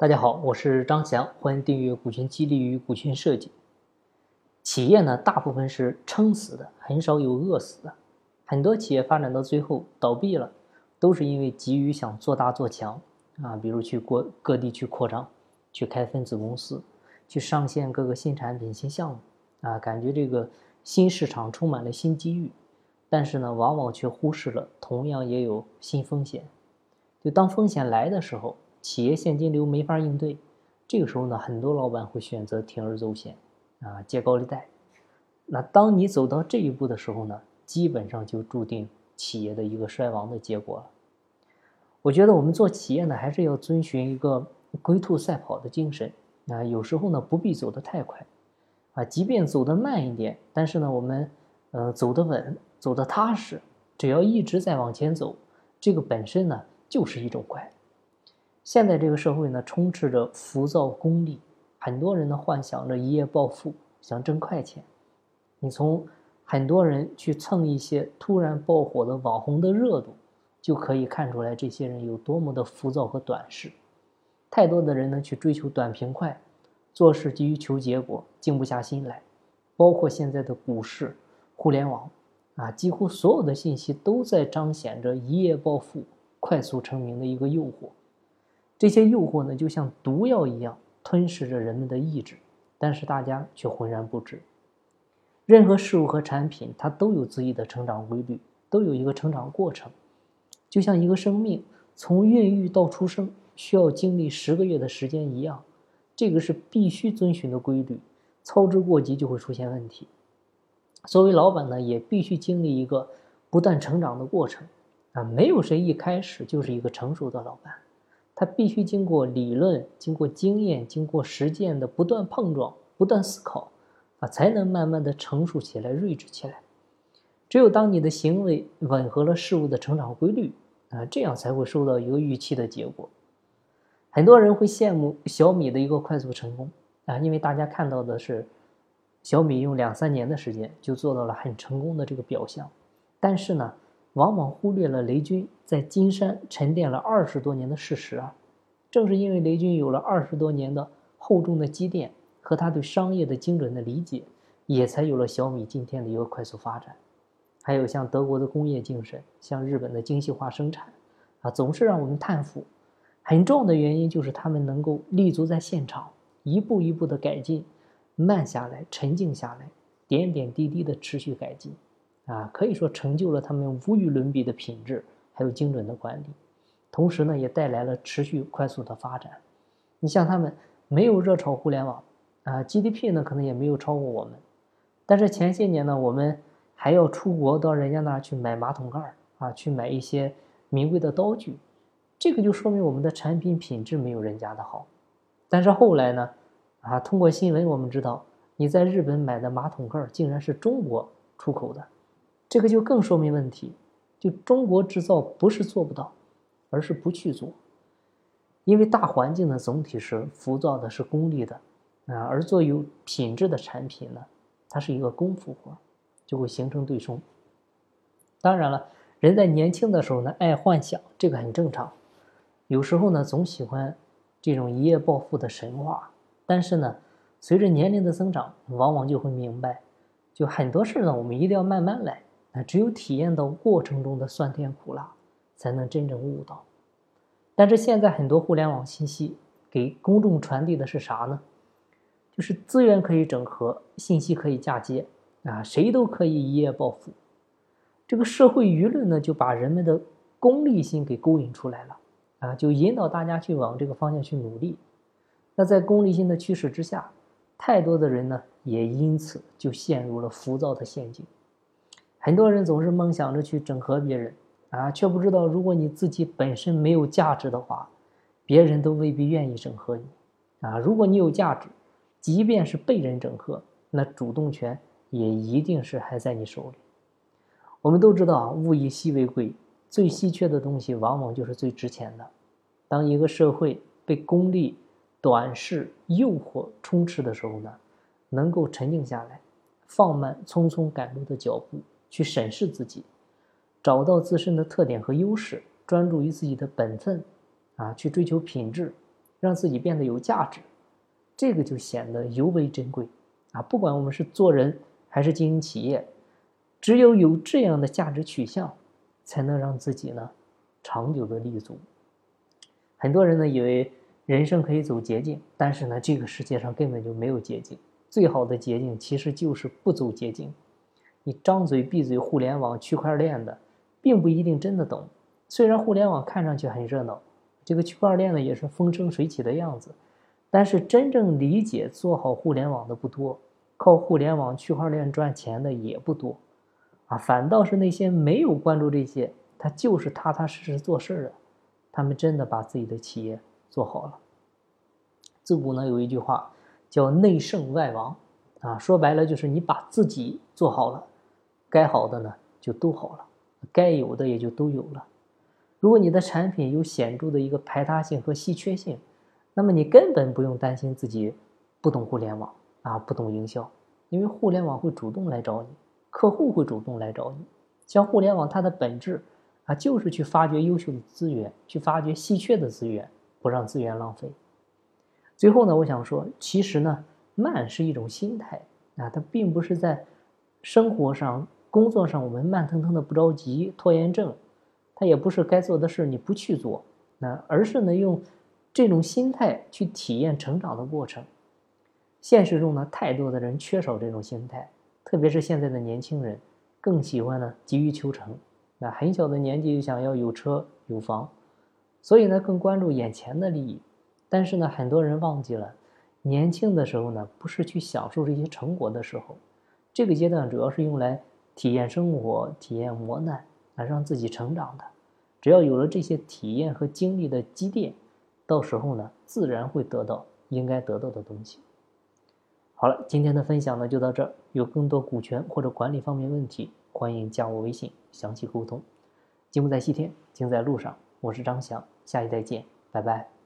大家好，我是张翔，欢迎订阅股权激励与股权设计。企业呢，大部分是撑死的，很少有饿死的。很多企业发展到最后倒闭了，都是因为急于想做大做强啊，比如去国各地去扩张，去开分子公司，去上线各个新产品、新项目啊，感觉这个新市场充满了新机遇，但是呢，往往却忽视了同样也有新风险。就当风险来的时候，企业现金流没法应对，这个时候呢，很多老板会选择铤而走险，啊，借高利贷。那当你走到这一步的时候呢，基本上就注定企业的一个衰亡的结果了。我觉得我们做企业呢，还是要遵循一个龟兔赛跑的精神。啊，有时候呢，不必走得太快，啊，即便走得慢一点，但是呢，我们呃走得稳，走得踏实，只要一直在往前走，这个本身呢。就是一种快。现在这个社会呢，充斥着浮躁功利，很多人呢幻想着一夜暴富，想挣快钱。你从很多人去蹭一些突然爆火的网红的热度，就可以看出来这些人有多么的浮躁和短视。太多的人呢去追求短平快，做事急于求结果，静不下心来。包括现在的股市、互联网，啊，几乎所有的信息都在彰显着一夜暴富。快速成名的一个诱惑，这些诱惑呢，就像毒药一样吞噬着人们的意志，但是大家却浑然不知。任何事物和产品，它都有自己的成长规律，都有一个成长过程。就像一个生命从孕育到出生需要经历十个月的时间一样，这个是必须遵循的规律，操之过急就会出现问题。作为老板呢，也必须经历一个不断成长的过程。啊，没有谁一开始就是一个成熟的老板，他必须经过理论、经过经验、经过实践的不断碰撞、不断思考，啊，才能慢慢的成熟起来、睿智起来。只有当你的行为吻合了事物的成长规律，啊，这样才会收到一个预期的结果。很多人会羡慕小米的一个快速成功，啊，因为大家看到的是小米用两三年的时间就做到了很成功的这个表象，但是呢。往往忽略了雷军在金山沉淀了二十多年的事实啊！正是因为雷军有了二十多年的厚重的积淀和他对商业的精准的理解，也才有了小米今天的一个快速发展。还有像德国的工业精神，像日本的精细化生产，啊，总是让我们叹服。很重要的原因就是他们能够立足在现场，一步一步的改进，慢下来，沉静下来，点点滴滴的持续改进。啊，可以说成就了他们无与伦比的品质，还有精准的管理，同时呢，也带来了持续快速的发展。你像他们没有热炒互联网，啊，GDP 呢可能也没有超过我们，但是前些年呢，我们还要出国到人家那儿去买马桶盖儿啊，去买一些名贵的刀具，这个就说明我们的产品品质没有人家的好。但是后来呢，啊，通过新闻我们知道，你在日本买的马桶盖儿竟然是中国出口的。这个就更说明问题，就中国制造不是做不到，而是不去做。因为大环境呢总体是浮躁的，是功利的，啊，而做有品质的产品呢，它是一个功夫活，就会形成对冲。当然了，人在年轻的时候呢爱幻想，这个很正常。有时候呢总喜欢这种一夜暴富的神话，但是呢，随着年龄的增长，往往就会明白，就很多事呢我们一定要慢慢来。那只有体验到过程中的酸甜苦辣，才能真正悟到。但是现在很多互联网信息给公众传递的是啥呢？就是资源可以整合，信息可以嫁接，啊，谁都可以一夜暴富。这个社会舆论呢，就把人们的功利心给勾引出来了，啊，就引导大家去往这个方向去努力。那在功利心的驱使之下，太多的人呢，也因此就陷入了浮躁的陷阱。很多人总是梦想着去整合别人，啊，却不知道如果你自己本身没有价值的话，别人都未必愿意整合你，啊，如果你有价值，即便是被人整合，那主动权也一定是还在你手里。我们都知道啊，物以稀为贵，最稀缺的东西往往就是最值钱的。当一个社会被功利、短视、诱惑充斥的时候呢，能够沉静下来，放慢匆匆赶路的脚步。去审视自己，找到自身的特点和优势，专注于自己的本分，啊，去追求品质，让自己变得有价值，这个就显得尤为珍贵啊！不管我们是做人还是经营企业，只有有这样的价值取向，才能让自己呢长久的立足。很多人呢以为人生可以走捷径，但是呢这个世界上根本就没有捷径，最好的捷径其实就是不走捷径。你张嘴闭嘴互联网、区块链的，并不一定真的懂。虽然互联网看上去很热闹，这个区块链呢也是风生水起的样子，但是真正理解、做好互联网的不多，靠互联网、区块链赚钱的也不多，啊，反倒是那些没有关注这些，他就是踏踏实实做事的，他们真的把自己的企业做好了。自古呢有一句话叫“内圣外王”，啊，说白了就是你把自己做好了。该好的呢，就都好了；该有的也就都有了。如果你的产品有显著的一个排他性和稀缺性，那么你根本不用担心自己不懂互联网啊，不懂营销，因为互联网会主动来找你，客户会主动来找你。像互联网，它的本质啊，就是去发掘优秀的资源，去发掘稀缺的资源，不让资源浪费。最后呢，我想说，其实呢，慢是一种心态啊，它并不是在生活上。工作上我们慢腾腾的不着急，拖延症，他也不是该做的事你不去做，那而是呢用这种心态去体验成长的过程。现实中呢，太多的人缺少这种心态，特别是现在的年轻人，更喜欢呢急于求成，那很小的年纪就想要有车有房，所以呢更关注眼前的利益。但是呢，很多人忘记了，年轻的时候呢不是去享受这些成果的时候，这个阶段主要是用来。体验生活，体验磨难，来让自己成长的。只要有了这些体验和经历的积淀，到时候呢，自然会得到应该得到的东西。好了，今天的分享呢就到这儿。有更多股权或者管理方面问题，欢迎加我微信详细沟通。金不在西天，金在路上。我是张翔，下一再见，拜拜。